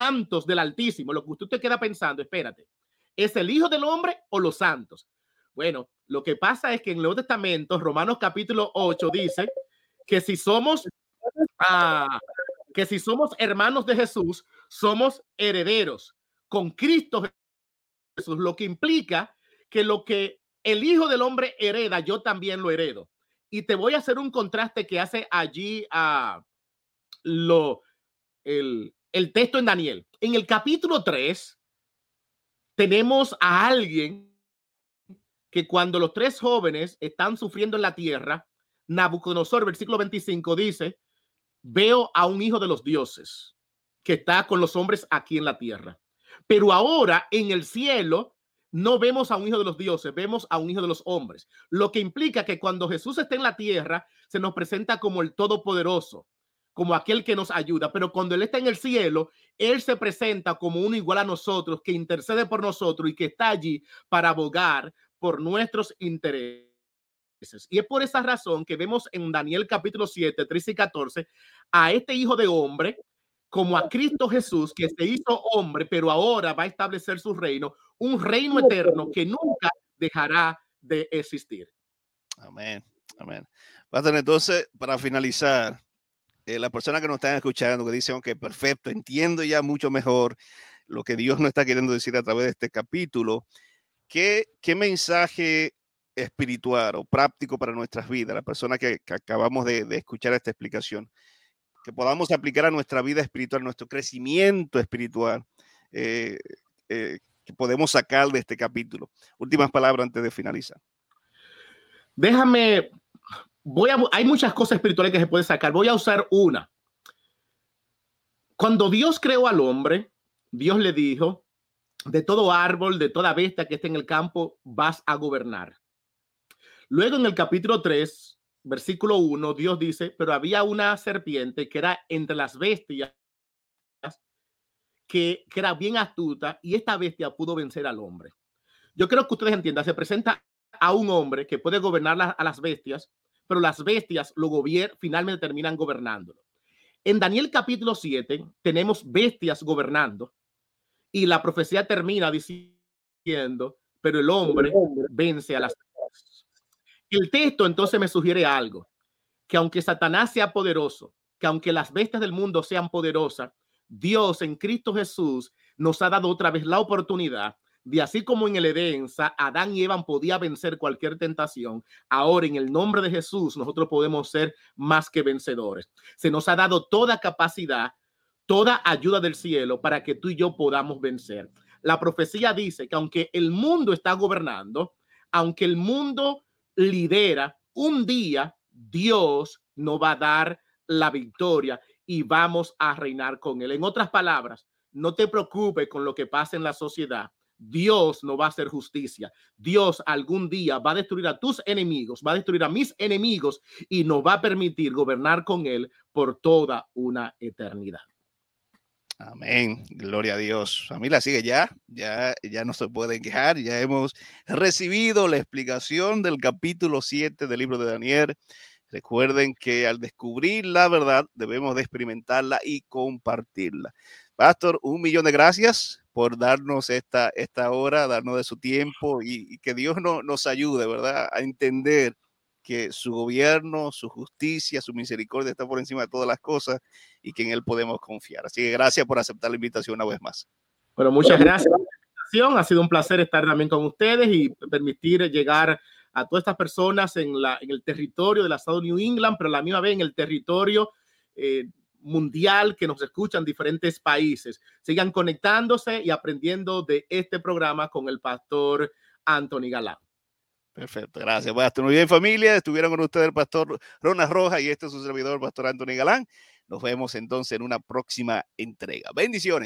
santos del Altísimo. Lo que usted te queda pensando, espérate, ¿Es el Hijo del Hombre o los santos? Bueno, lo que pasa es que en el Nuevo Testamento, Romanos capítulo 8 dice que si somos, ah, que si somos hermanos de Jesús, somos herederos con Cristo Jesús, lo que implica que lo que el Hijo del Hombre hereda, yo también lo heredo. Y te voy a hacer un contraste que hace allí a lo, el, el texto en Daniel. En el capítulo 3, tenemos a alguien que cuando los tres jóvenes están sufriendo en la tierra, Nabucodonosor, versículo 25, dice, veo a un hijo de los dioses que está con los hombres aquí en la tierra. Pero ahora en el cielo no vemos a un hijo de los dioses, vemos a un hijo de los hombres. Lo que implica que cuando Jesús está en la tierra, se nos presenta como el Todopoderoso, como aquel que nos ayuda, pero cuando Él está en el cielo, Él se presenta como uno igual a nosotros, que intercede por nosotros y que está allí para abogar por nuestros intereses. Y es por esa razón que vemos en Daniel capítulo 7, 13 y 14 a este hijo de hombre como a Cristo Jesús que se hizo hombre, pero ahora va a establecer su reino, un reino eterno que nunca dejará de existir. Amén. Amén. Entonces, para finalizar, eh, las personas que nos están escuchando, que dicen, ok, perfecto, entiendo ya mucho mejor lo que Dios nos está queriendo decir a través de este capítulo, ¿qué, qué mensaje espiritual o práctico para nuestras vidas, la persona que, acabamos de, escuchar esta explicación, que podamos aplicar a nuestra vida espiritual, nuestro crecimiento espiritual, eh, eh, que podemos sacar de este capítulo. Últimas palabras antes de finalizar. Déjame voy a, hay muchas cosas espirituales que se puede sacar. Voy a usar una. Cuando Dios creó al hombre, Dios le dijo, de todo árbol, de toda bestia que esté en el campo, vas a gobernar. Luego en el capítulo 3, versículo 1, Dios dice, pero había una serpiente que era entre las bestias, que, que era bien astuta, y esta bestia pudo vencer al hombre. Yo creo que ustedes entiendan, se presenta a un hombre que puede gobernar a las bestias, pero las bestias lo finalmente terminan gobernándolo. En Daniel capítulo 7 tenemos bestias gobernando y la profecía termina diciendo, pero el hombre vence a las. El texto entonces me sugiere algo. que aunque Satanás sea poderoso, que aunque las bestias del mundo sean poderosas, Dios en Cristo Jesús nos ha dado otra vez la oportunidad de así como en el Edén, Adán y Eva podía vencer cualquier tentación, ahora en el nombre de Jesús nosotros podemos ser más que vencedores. Se nos ha dado toda capacidad, toda ayuda del cielo para que tú y yo podamos vencer. La profecía dice que aunque el mundo está gobernando, aunque el mundo lidera, un día Dios nos va a dar la victoria y vamos a reinar con él. En otras palabras, no te preocupes con lo que pasa en la sociedad. Dios no va a hacer justicia. Dios algún día va a destruir a tus enemigos, va a destruir a mis enemigos y nos va a permitir gobernar con Él por toda una eternidad. Amén. Gloria a Dios. Familia, sigue ya, ya, ya no se pueden quejar. Ya hemos recibido la explicación del capítulo 7 del libro de Daniel. Recuerden que al descubrir la verdad debemos de experimentarla y compartirla. Pastor, un millón de gracias por darnos esta, esta hora, darnos de su tiempo y, que Dios no, nos ayude, ¿verdad? A entender que su gobierno, su justicia, su misericordia está por encima de todas las cosas y que en Él podemos confiar. Así que gracias por aceptar la invitación una vez más. Bueno, muchas gracias por la invitación. Ha sido un placer estar también con ustedes y permitir llegar a todas estas personas en, la, en el territorio del estado de New England, pero a la misma vez en el territorio eh, mundial que nos escuchan diferentes países. Sigan conectándose y aprendiendo de este programa con el pastor Anthony Galán. Perfecto, gracias. Bueno, muy bien familia. Estuvieron con ustedes el pastor Ronald Roja y este es su servidor, el pastor Anthony Galán. Nos vemos entonces en una próxima entrega. Bendiciones.